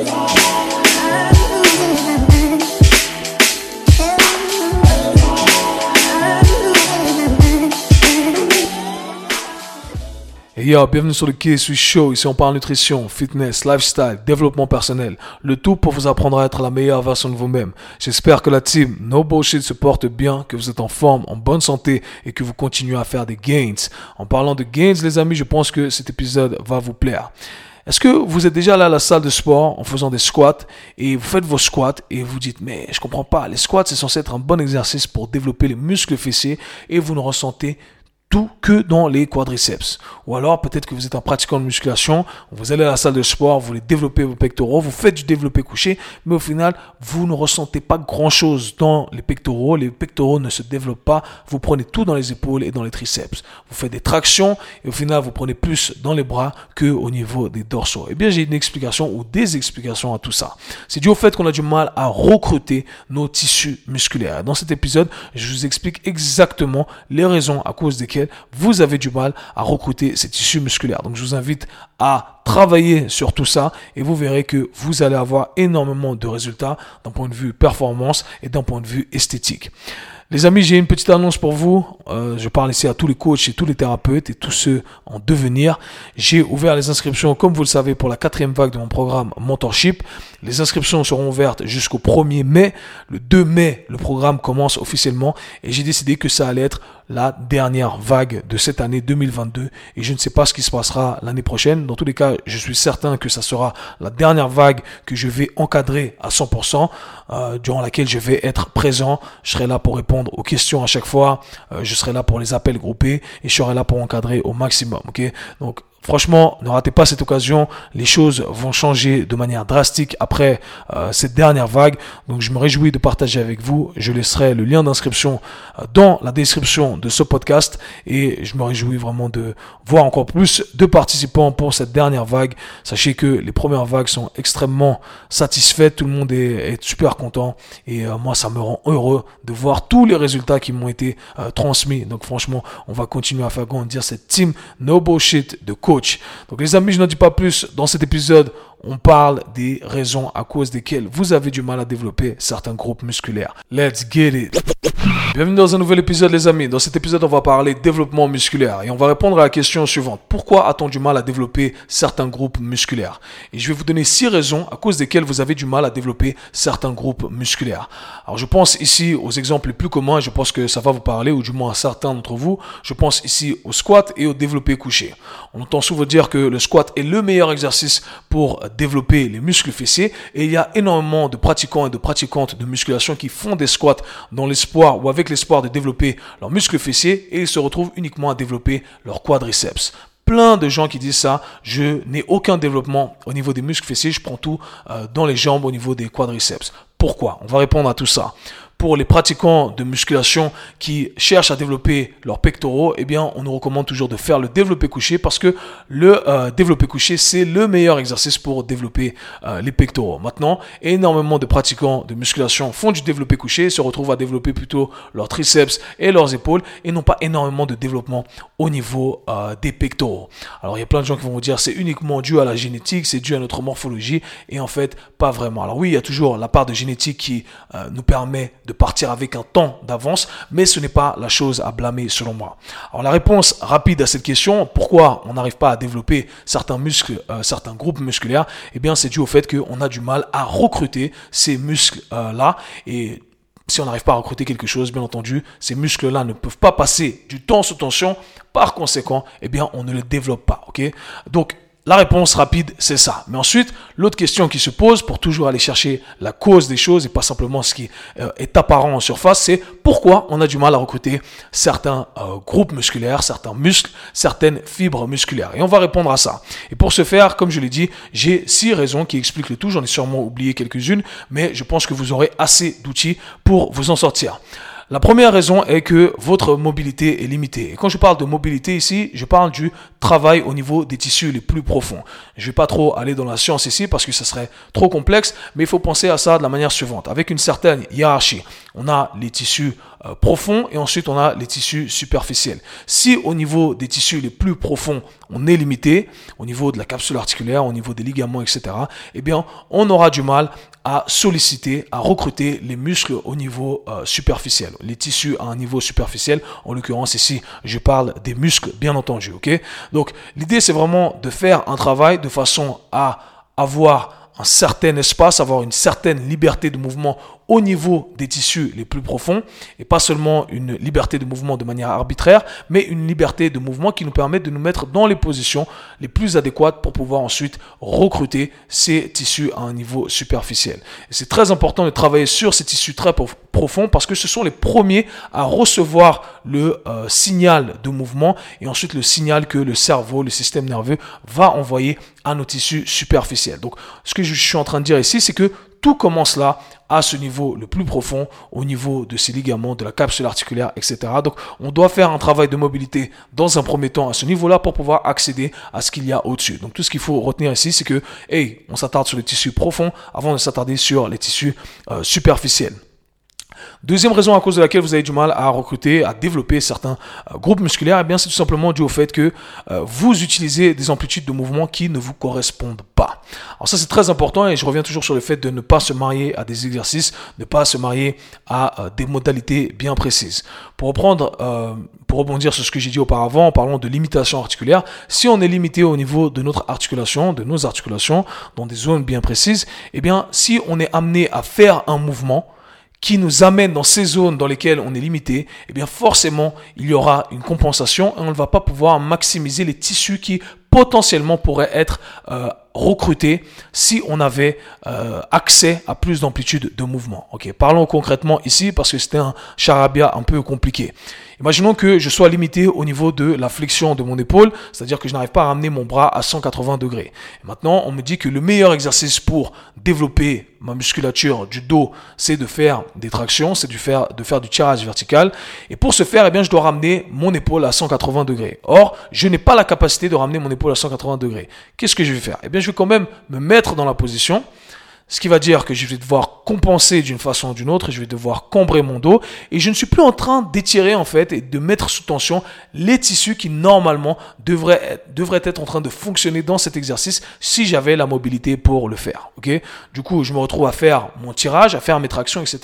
Et yo, bienvenue sur le KSU Show. Ici, on parle nutrition, fitness, lifestyle, développement personnel. Le tout pour vous apprendre à être la meilleure version de vous-même. J'espère que la team No Bullshit se porte bien, que vous êtes en forme, en bonne santé et que vous continuez à faire des gains. En parlant de gains, les amis, je pense que cet épisode va vous plaire. Est-ce que vous êtes déjà là à la salle de sport en faisant des squats et vous faites vos squats et vous dites mais je comprends pas, les squats c'est censé être un bon exercice pour développer les muscles fessiers et vous ne ressentez tout que dans les quadriceps. Ou alors peut-être que vous êtes un pratiquant de musculation, vous allez à la salle de sport, vous voulez développer vos pectoraux, vous faites du développé couché, mais au final, vous ne ressentez pas grand-chose dans les pectoraux, les pectoraux ne se développent pas, vous prenez tout dans les épaules et dans les triceps. Vous faites des tractions et au final, vous prenez plus dans les bras que au niveau des dorsaux. Eh bien, j'ai une explication ou des explications à tout ça. C'est dû au fait qu'on a du mal à recruter nos tissus musculaires. Dans cet épisode, je vous explique exactement les raisons à cause desquelles vous avez du mal à recruter ces tissus musculaires. Donc je vous invite à travailler sur tout ça et vous verrez que vous allez avoir énormément de résultats d'un point de vue performance et d'un point de vue esthétique. Les amis, j'ai une petite annonce pour vous. Euh, je parle ici à tous les coachs et tous les thérapeutes et tous ceux en devenir. J'ai ouvert les inscriptions, comme vous le savez, pour la quatrième vague de mon programme Mentorship. Les inscriptions seront ouvertes jusqu'au 1er mai. Le 2 mai, le programme commence officiellement et j'ai décidé que ça allait être la dernière vague de cette année 2022 et je ne sais pas ce qui se passera l'année prochaine. Dans tous les cas, je suis certain que ça sera la dernière vague que je vais encadrer à 100%, euh, durant laquelle je vais être présent. Je serai là pour répondre aux questions à chaque fois. Euh, je serai là pour les appels groupés et je serai là pour encadrer au maximum. Ok, donc Franchement, ne ratez pas cette occasion. Les choses vont changer de manière drastique après euh, cette dernière vague. Donc, je me réjouis de partager avec vous. Je laisserai le lien d'inscription euh, dans la description de ce podcast et je me réjouis vraiment de voir encore plus de participants pour cette dernière vague. Sachez que les premières vagues sont extrêmement satisfaites. Tout le monde est, super content et euh, moi, ça me rend heureux de voir tous les résultats qui m'ont été transmis. Donc, franchement, on va continuer à faire grandir cette team No Bullshit de donc les amis, je n'en dis pas plus. Dans cet épisode, on parle des raisons à cause desquelles vous avez du mal à développer certains groupes musculaires. Let's get it. Bienvenue dans un nouvel épisode les amis. Dans cet épisode, on va parler développement musculaire et on va répondre à la question suivante. Pourquoi a-t-on du mal à développer certains groupes musculaires? Et je vais vous donner six raisons à cause desquelles vous avez du mal à développer certains groupes musculaires. Alors je pense ici aux exemples les plus communs, je pense que ça va vous parler ou du moins à certains d'entre vous. Je pense ici au squat et au développé couché. On entend souvent dire que le squat est le meilleur exercice pour développer les muscles fessiers et il y a énormément de pratiquants et de pratiquantes de musculation qui font des squats dans l'espoir ou avec l'espoir de développer leurs muscles fessiers et ils se retrouvent uniquement à développer leurs quadriceps plein de gens qui disent ça. Je n'ai aucun développement au niveau des muscles fessiers. Je prends tout euh, dans les jambes au niveau des quadriceps. Pourquoi? On va répondre à tout ça pour les pratiquants de musculation qui cherchent à développer leurs pectoraux, eh bien, on nous recommande toujours de faire le développé couché parce que le euh, développé couché, c'est le meilleur exercice pour développer euh, les pectoraux. Maintenant, énormément de pratiquants de musculation font du développé couché, se retrouvent à développer plutôt leurs triceps et leurs épaules et n'ont pas énormément de développement au niveau euh, des pectoraux. Alors, il y a plein de gens qui vont vous dire c'est uniquement dû à la génétique, c'est dû à notre morphologie et en fait, pas vraiment. Alors oui, il y a toujours la part de génétique qui nous permet de de partir avec un temps d'avance, mais ce n'est pas la chose à blâmer selon moi. Alors la réponse rapide à cette question, pourquoi on n'arrive pas à développer certains muscles, euh, certains groupes musculaires, eh bien c'est dû au fait qu'on a du mal à recruter ces muscles-là et si on n'arrive pas à recruter quelque chose, bien entendu, ces muscles-là ne peuvent pas passer du temps sous tension. Par conséquent, eh bien, on ne le développe pas. Ok? Donc, la réponse rapide, c'est ça. Mais ensuite, l'autre question qui se pose pour toujours aller chercher la cause des choses et pas simplement ce qui euh, est apparent en surface, c'est pourquoi on a du mal à recruter certains euh, groupes musculaires, certains muscles, certaines fibres musculaires. Et on va répondre à ça. Et pour ce faire, comme je l'ai dit, j'ai six raisons qui expliquent le tout. J'en ai sûrement oublié quelques-unes, mais je pense que vous aurez assez d'outils pour vous en sortir. La première raison est que votre mobilité est limitée. Et quand je parle de mobilité ici, je parle du travail au niveau des tissus les plus profonds. Je ne vais pas trop aller dans la science ici parce que ce serait trop complexe, mais il faut penser à ça de la manière suivante. Avec une certaine hiérarchie, on a les tissus euh, profonds et ensuite on a les tissus superficiels. Si au niveau des tissus les plus profonds, on est limité, au niveau de la capsule articulaire, au niveau des ligaments, etc., eh bien, on aura du mal à solliciter, à recruter les muscles au niveau euh, superficiel, les tissus à un niveau superficiel. En l'occurrence ici, je parle des muscles, bien entendu. Ok? Donc l'idée c'est vraiment de faire un travail de façon à avoir un certain espace, avoir une certaine liberté de mouvement au niveau des tissus les plus profonds et pas seulement une liberté de mouvement de manière arbitraire, mais une liberté de mouvement qui nous permet de nous mettre dans les positions les plus adéquates pour pouvoir ensuite recruter ces tissus à un niveau superficiel. C'est très important de travailler sur ces tissus très profonds parce que ce sont les premiers à recevoir le euh, signal de mouvement et ensuite le signal que le cerveau, le système nerveux va envoyer à nos tissus superficiels. Donc ce que je suis en train de dire ici, c'est que tout commence là, à ce niveau le plus profond, au niveau de ces ligaments, de la capsule articulaire, etc. Donc, on doit faire un travail de mobilité dans un premier temps à ce niveau-là pour pouvoir accéder à ce qu'il y a au-dessus. Donc, tout ce qu'il faut retenir ici, c'est que, hey, on s'attarde sur les tissus profonds avant de s'attarder sur les tissus euh, superficiels. Deuxième raison à cause de laquelle vous avez du mal à recruter, à développer certains euh, groupes musculaires, eh bien c'est tout simplement dû au fait que euh, vous utilisez des amplitudes de mouvement qui ne vous correspondent pas. Alors ça c'est très important et je reviens toujours sur le fait de ne pas se marier à des exercices, ne pas se marier à euh, des modalités bien précises. Pour reprendre, pour rebondir sur ce que j'ai dit auparavant en parlant de limitation articulaire, si on est limité au niveau de notre articulation, de nos articulations, dans des zones bien précises, eh bien si on est amené à faire un mouvement, qui nous amène dans ces zones dans lesquelles on est limité, eh bien forcément, il y aura une compensation et on ne va pas pouvoir maximiser les tissus qui potentiellement pourraient être euh, recrutés si on avait euh, accès à plus d'amplitude de mouvement. Ok, parlons concrètement ici parce que c'était un charabia un peu compliqué. Imaginons que je sois limité au niveau de la flexion de mon épaule, c'est-à-dire que je n'arrive pas à ramener mon bras à 180 degrés. maintenant, on me dit que le meilleur exercice pour développer ma musculature du dos, c'est de faire des tractions, c'est de faire, du tirage vertical. Et pour ce faire, eh bien, je dois ramener mon épaule à 180 degrés. Or, je n'ai pas la capacité de ramener mon épaule à 180 degrés. Qu'est-ce que je vais faire? Eh bien, je vais quand même me mettre dans la position ce qui va dire que je vais devoir compenser d'une façon ou d'une autre, je vais devoir combrer mon dos, et je ne suis plus en train d'étirer en fait et de mettre sous tension les tissus qui normalement devraient être, en train de fonctionner dans cet exercice si j'avais la mobilité pour le faire. Du coup, je me retrouve à faire mon tirage, à faire mes tractions, etc.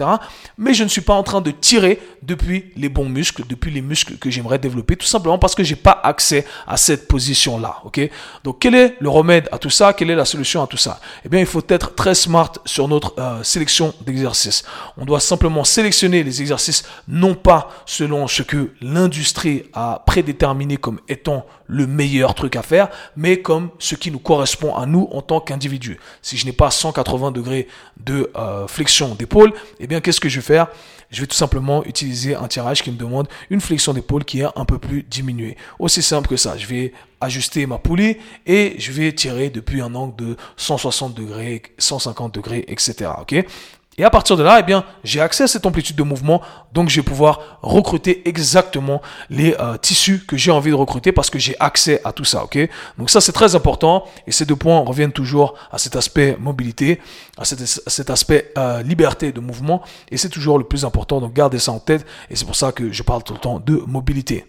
Mais je ne suis pas en train de tirer depuis les bons muscles, depuis les muscles que j'aimerais développer, tout simplement parce que j'ai pas accès à cette position-là. Ok? Donc, quel est le remède à tout ça? Quelle est la solution à tout ça? Eh bien, il faut être très smart sur notre euh, sélection d'exercices. On doit simplement sélectionner les exercices non pas selon ce que l'industrie a prédéterminé comme étant le meilleur truc à faire, mais comme ce qui nous correspond à nous en tant qu'individu. Si je n'ai pas 180 degrés de euh, flexion d'épaule, eh bien qu'est-ce que je vais faire? Je vais tout simplement utiliser un tirage qui me demande une flexion d'épaule qui est un peu plus diminuée. Aussi simple que ça. Je vais ajuster ma poulie et je vais tirer depuis un angle de 160 degrés, 150 degrés, etc. et à partir de là, eh bien, j'ai accès à cette amplitude de mouvement, donc je vais pouvoir recruter exactement les euh, tissus que j'ai envie de recruter parce que j'ai accès à tout ça, ok? Donc ça, c'est très important. Et ces deux points reviennent toujours à cet aspect mobilité, à cet, aspect euh, liberté de mouvement. Et c'est toujours le plus important, donc gardez ça en tête. Et c'est pour ça que je parle tout le temps de mobilité.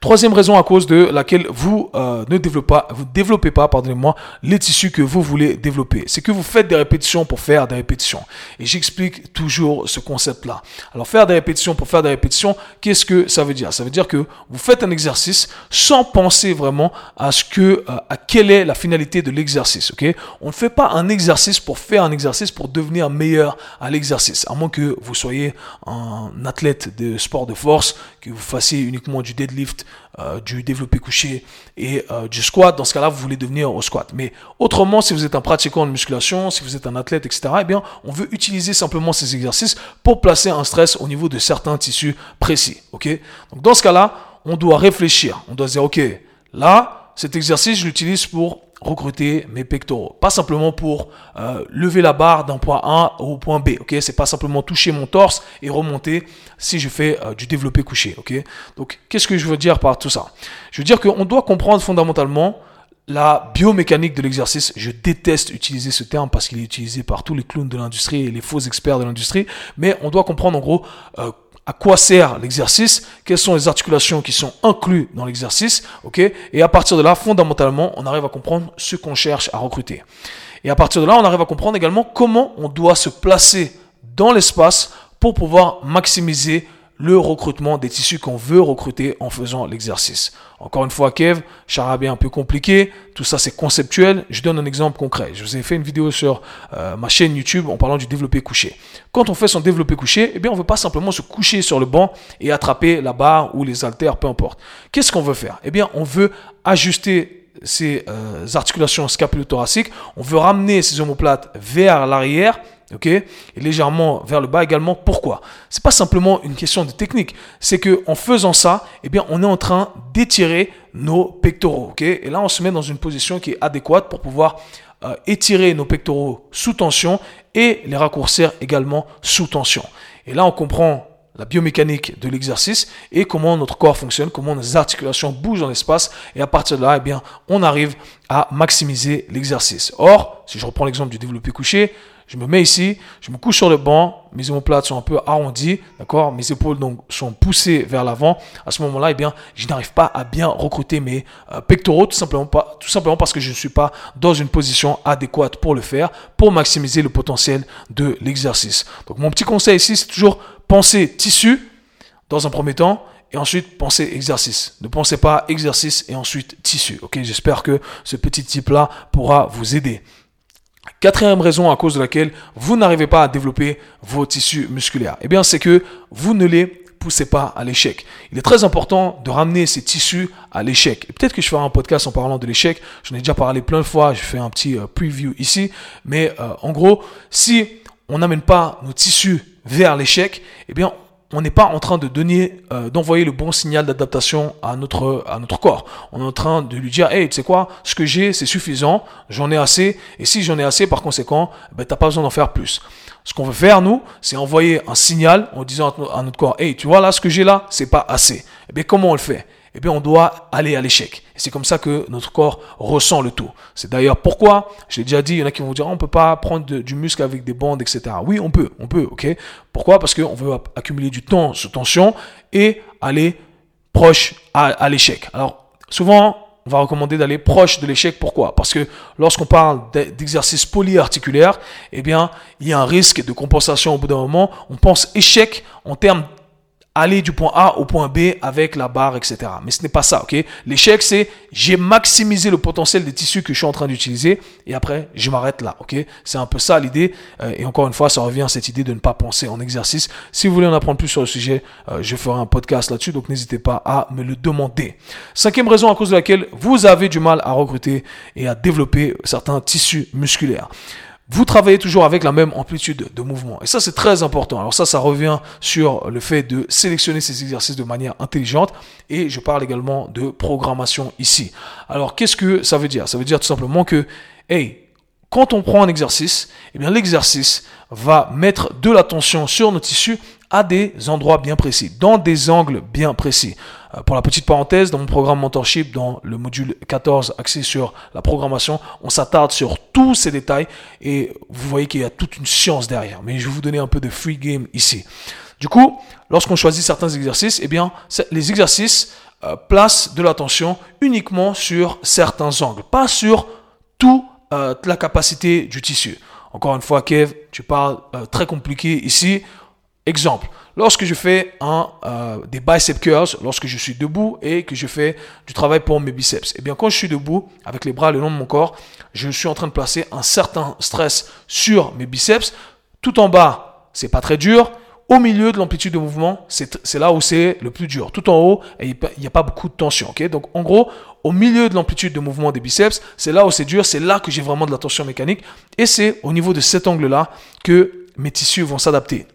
Troisième raison à cause de laquelle vous euh, ne développez pas, vous développez pas, pardonnez-moi, les tissus que vous voulez développer. C'est que vous faites des répétitions pour faire des répétitions. Et j'explique toujours ce concept-là. Alors faire des répétitions pour faire des répétitions, qu'est-ce que ça veut dire? Ça veut dire que vous faites un exercice sans penser vraiment à ce que, euh, à quelle est la finalité de l'exercice. Ok? On ne fait pas un exercice pour faire un exercice pour devenir meilleur à l'exercice. À moins que vous soyez un athlète de sport de force, que vous fassiez uniquement du deadlift euh, du développé couché et euh, du squat. Dans ce cas-là, vous voulez devenir au squat. Mais autrement, si vous êtes un pratiquant de musculation, si vous êtes un athlète, etc., eh bien, on veut utiliser simplement ces exercices pour placer un stress au niveau de certains tissus précis. Ok? Donc, dans ce cas-là, on doit réfléchir. On doit dire, ok, là, cet exercice, je l'utilise pour recruter mes pectoraux. Pas simplement pour euh, lever la barre d'un point A au point B. Ok, c'est pas simplement toucher mon torse et remonter si je fais euh, du développé couché. Ok, donc qu'est-ce que je veux dire par tout ça? Je veux dire qu'on doit comprendre fondamentalement la biomécanique de l'exercice, je déteste utiliser ce terme parce qu'il est utilisé par tous les clowns de l'industrie et les faux experts de l'industrie, mais on doit comprendre en gros euh, à quoi sert l'exercice, quelles sont les articulations qui sont incluses dans l'exercice, ok? Et à partir de là, fondamentalement, on arrive à comprendre ce qu'on cherche à recruter. Et à partir de là, on arrive à comprendre également comment on doit se placer dans l'espace pour pouvoir maximiser le recrutement des tissus qu'on veut recruter en faisant l'exercice. Encore une fois, Kev, charabia un peu compliqué, tout ça c'est conceptuel. Je donne un exemple concret. Je vous ai fait une vidéo sur euh, ma chaîne YouTube en parlant du développé couché. Quand on fait son développé couché, eh bien on veut pas simplement se coucher sur le banc et attraper la barre ou les haltères, peu importe. Qu'est-ce qu'on veut faire? Eh bien on veut ajuster ces euh, articulations scapulo-thoraciques, on veut ramener ces omoplates vers l'arrière ok, et légèrement vers le bas également. Pourquoi? C'est pas simplement une question de technique, c'est que en faisant ça, eh bien, on est en train d'étirer nos pectoraux, ok? Et là, on se met dans une position qui est adéquate pour pouvoir euh, étirer nos pectoraux sous tension et les raccourcir également sous tension. Et là, on comprend la biomécanique de l'exercice et comment notre corps fonctionne, comment nos articulations bougent dans l'espace. Et à partir de là, eh bien, on arrive à maximiser l'exercice. Or, si je reprends l'exemple du développé couché, je me mets ici, je me couche sur le banc, mes omoplates sont un peu arrondies, d'accord? Mes épaules sont poussées vers l'avant. À ce moment-là, eh bien, je n'arrive pas à bien recruter mes euh, pectoraux, tout simplement, parce que je ne suis pas dans une position adéquate pour le faire, pour maximiser le potentiel de l'exercice. Donc mon petit conseil ici, c'est toujours penser tissu dans un premier temps et ensuite penser exercice. Ne pensez pas exercice et ensuite tissu. J'espère que ce petit type là pourra vous aider. Quatrième raison à cause de laquelle vous n'arrivez pas à développer vos tissus musculaires, eh bien, c'est que vous ne les poussez pas à l'échec. Il est très important de ramener ces tissus à l'échec. Peut-être que je ferai un podcast en parlant de l'échec. J'en ai déjà parlé plein de fois. Je fais un petit euh, preview ici. Mais euh, en gros, si on n'amène pas nos tissus vers l'échec, eh bien, on n'est pas en train de donner, euh, d'envoyer le bon signal d'adaptation à notre, corps. On est en train de lui dire, hey, tu sais quoi, ce que j'ai, c'est suffisant, j'en ai assez, et si j'en ai assez, par conséquent, ben, t'as pas besoin d'en faire plus. Ce qu'on veut faire, nous, c'est envoyer un signal en disant à notre corps, hey, tu vois là, ce que j'ai là, c'est pas assez. Et eh bien, comment on le fait? Eh bien, on doit aller à l'échec. C'est comme ça que notre corps ressent le tout. C'est d'ailleurs pourquoi, je l'ai déjà dit, il y en a qui vont dire, on peut pas prendre du muscle avec des bandes, etc. Oui, on peut, on peut, ok. Pourquoi? Parce qu'on veut accumuler du temps sous tension et aller proche à, l'échec. Alors, souvent, on va recommander d'aller proche de l'échec. Pourquoi? Parce que lorsqu'on parle d'exercice polyarticulaire, eh bien, il y a un risque de compensation au bout d'un moment. On pense échec en termes aller du point A au point B avec la barre, etc. Mais ce n'est pas ça, ok? L'échec, c'est j'ai maximisé le potentiel des tissus que je suis en train d'utiliser et après, je m'arrête là, ok? C'est un peu ça l'idée. Euh, et encore une fois, ça revient à cette idée de ne pas penser en exercice. Si vous voulez en apprendre plus sur le sujet, euh, je ferai un podcast là-dessus, donc n'hésitez pas à me le demander. Cinquième raison à cause de laquelle vous avez du mal à recruter et à développer certains tissus musculaires vous travaillez toujours avec la même amplitude de mouvement. Et ça, c'est très important. Alors ça, ça revient sur le fait de sélectionner ces exercices de manière intelligente. Et je parle également de programmation ici. Alors, qu'est-ce que ça veut dire? Ça veut dire tout simplement que, hey, quand on prend un exercice, eh bien, l'exercice va mettre de l'attention sur nos tissus à des endroits bien précis, dans des angles bien précis. Euh, pour la petite parenthèse, dans mon programme Mentorship, dans le module 14 axé sur la programmation, on s'attarde sur tous ces détails et vous voyez qu'il y a toute une science derrière. Mais je vais vous donner un peu de free game ici. Du coup, lorsqu'on choisit certains exercices, eh bien, les exercices euh, placent de l'attention uniquement sur certains angles, pas sur toute euh, la capacité du tissu. Encore une fois, Kev, tu parles très compliqué ici. Exemple, lorsque je fais un, euh, des bicep curls, lorsque je suis debout et que je fais du travail pour mes biceps, eh bien quand je suis debout, avec les bras le long de mon corps, je suis en train de placer un certain stress sur mes biceps. Tout en bas, c'est pas très dur. Au milieu de l'amplitude de mouvement, c'est là où c'est le plus dur. Tout en haut, il n'y a pas beaucoup de tension. Donc en gros, au milieu de l'amplitude de mouvement des biceps, c'est là où c'est dur, c'est là que j'ai vraiment de la tension mécanique. Et c'est au niveau de cet angle-là que mes tissus vont s'adapter.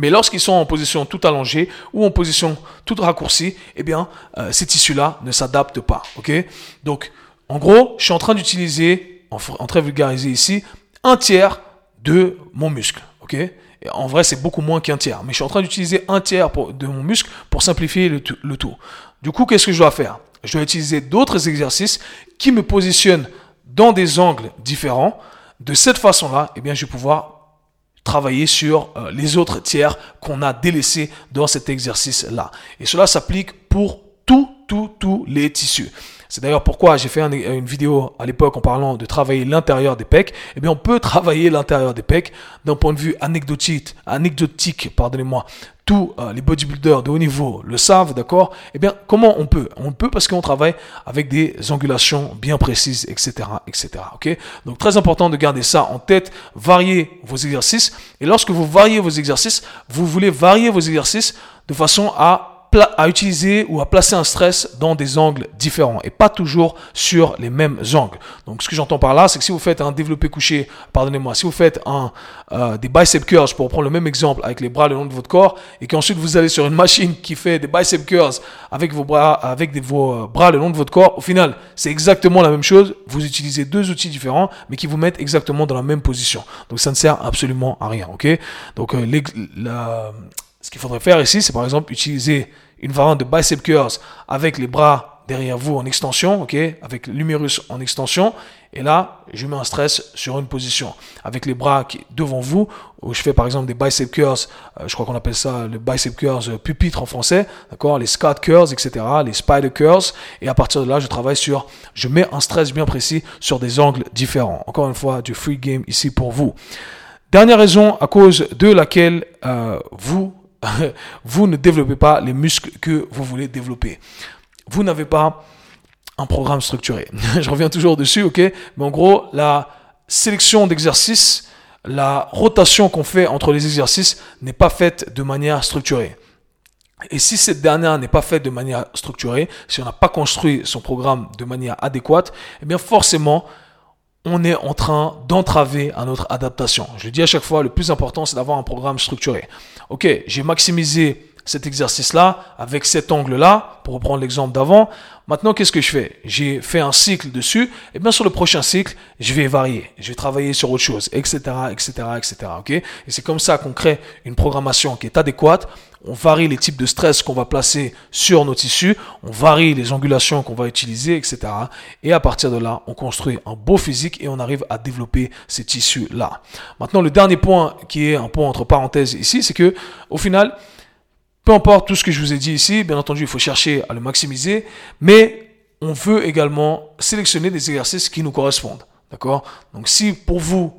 Mais lorsqu'ils sont en position tout allongée ou en position toute raccourcie, eh bien, euh, ces tissus-là ne s'adaptent pas. Ok? Donc, En gros, je suis en train d'utiliser, en, très vulgarisé ici, un tiers de mon muscle. ok? En vrai, c'est beaucoup moins qu'un tiers. Mais je suis en train d'utiliser un tiers de mon muscle pour simplifier le, le tout. Du coup, qu'est-ce que je dois faire? Je dois utiliser d'autres exercices qui me positionnent dans des angles différents. De cette façon-là, eh bien, je vais pouvoir travailler sur euh, les autres tiers qu'on a délaissés dans cet exercice-là. Et cela s'applique pour tous, tous, tous les tissus. C'est d'ailleurs pourquoi j'ai fait une vidéo à l'époque en parlant de travailler l'intérieur des pecs. Eh bien, on peut travailler l'intérieur des pecs d'un point de vue anecdotique, anecdotique, pardonnez-moi. Tous euh, les bodybuilders de haut niveau le savent, d'accord? Eh bien, comment on peut? On peut parce qu'on travaille avec des angulations bien précises, etc., etc. Ok? Donc, très important de garder ça en tête. Varier vos exercices. Et lorsque vous variez vos exercices, vous voulez varier vos exercices de façon à à utiliser ou à placer un stress dans des angles différents et pas toujours sur les mêmes angles. Donc ce que j'entends par là, c'est que si vous faites un développé couché, pardonnez-moi, si vous faites un, euh, des bicep curls, pour prendre le même exemple avec les bras le long de votre corps, et qu'ensuite vous allez sur une machine qui fait des bicep curls avec vos bras, avec vos euh, bras le long de votre corps, au final c'est exactement la même chose. Vous utilisez deux outils différents, mais qui vous mettent exactement dans la même position. Donc ça ne sert absolument à rien, ok? Donc euh, la ce qu'il faudrait faire ici, c'est par exemple utiliser une variante de bicep curls avec les bras derrière vous en extension, ok, avec l'humérus en extension. Et là, je mets un stress sur une position avec les bras qui, devant vous, où je fais par exemple des bicep curls, euh, je crois qu'on appelle ça le bicep curls euh, pupitre en français, d'accord, les scat curls, etc., les spider curls. Et à partir de là, je travaille sur, je mets un stress bien précis sur des angles différents. Encore une fois, du free game ici pour vous. Dernière raison à cause de laquelle euh, vous vous ne développez pas les muscles que vous voulez développer. Vous n'avez pas un programme structuré. Je reviens toujours dessus, ok? Mais en gros, la sélection d'exercices, la rotation qu'on fait entre les exercices n'est pas faite de manière structurée. Et si cette dernière n'est pas faite de manière structurée, si on n'a pas construit son programme de manière adéquate, eh bien forcément, on est en train d'entraver à notre adaptation. Je le dis à chaque fois, le plus important, c'est d'avoir un programme structuré. Ok, j'ai maximisé cet exercice-là avec cet angle-là, pour reprendre l'exemple d'avant. Maintenant, qu'est-ce que je fais? J'ai fait un cycle dessus, et bien sur le prochain cycle, je vais varier, je vais travailler sur autre chose, etc., etc., etc. Ok? Et c'est comme ça qu'on crée une programmation qui est adéquate on varie les types de stress qu'on va placer sur nos tissus, on varie les angulations qu'on va utiliser, etc. Et à partir de là, on construit un beau physique et on arrive à développer ces tissus-là. Maintenant, le dernier point qui est un point entre parenthèses ici, c'est que au final, peu importe tout ce que je vous ai dit ici, bien entendu, il faut chercher à le maximiser, mais on veut également sélectionner des exercices qui nous correspondent. D'accord? Donc si pour vous,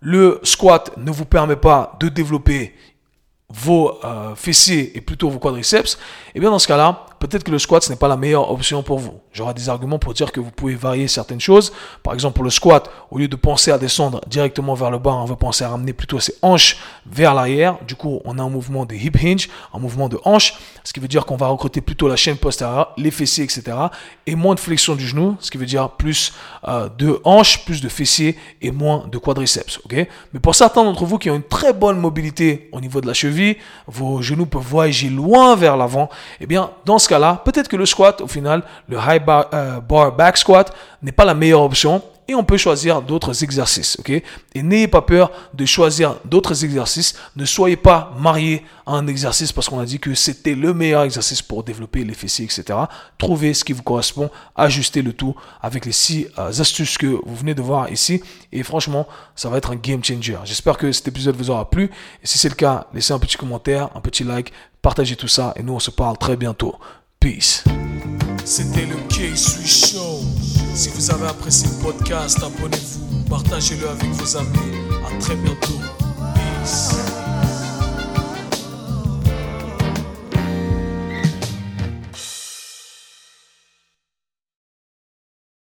le squat ne vous permet pas de développer vos euh, fessiers et plutôt vos quadriceps, et eh bien dans ce cas-là, peut-être que le squat ce n'est pas la meilleure option pour vous. J'aurai des arguments pour dire que vous pouvez varier certaines choses. Par exemple, pour le squat, au lieu de penser à descendre directement vers le bas, on va penser à ramener plutôt ses hanches vers l'arrière. Du coup, on a un mouvement de hip hinge, un mouvement de hanche, ce qui veut dire qu'on va recruter plutôt la chaîne postérieure, les fessiers, etc. Et moins de flexion du genou, ce qui veut dire plus euh, de hanches, plus de fessiers et moins de quadriceps. Mais pour certains d'entre vous qui ont une très bonne mobilité au niveau de la cheville, vos genoux peuvent voyager loin vers l'avant, eh bien, dans ce peut-être que le squat, au final, le high bar, euh, bar back squat n'est pas la meilleure option et on peut choisir d'autres exercices, ok? Et n'ayez pas peur de choisir d'autres exercices. Ne soyez pas marié à un exercice parce qu'on a dit que c'était le meilleur exercice pour développer les fessiers, etc. Trouvez ce qui vous correspond, ajustez le tout avec les six euh, astuces que vous venez de voir ici. Et franchement, ça va être un game changer. J'espère que cet épisode vous aura plu. Et si c'est le cas, laissez un petit commentaire, un petit like, partagez tout ça et nous on se parle très bientôt. C'était le K-Swiss Show. Si vous avez apprécié le podcast, abonnez-vous, partagez-le avec vos amis. À très bientôt. Peace.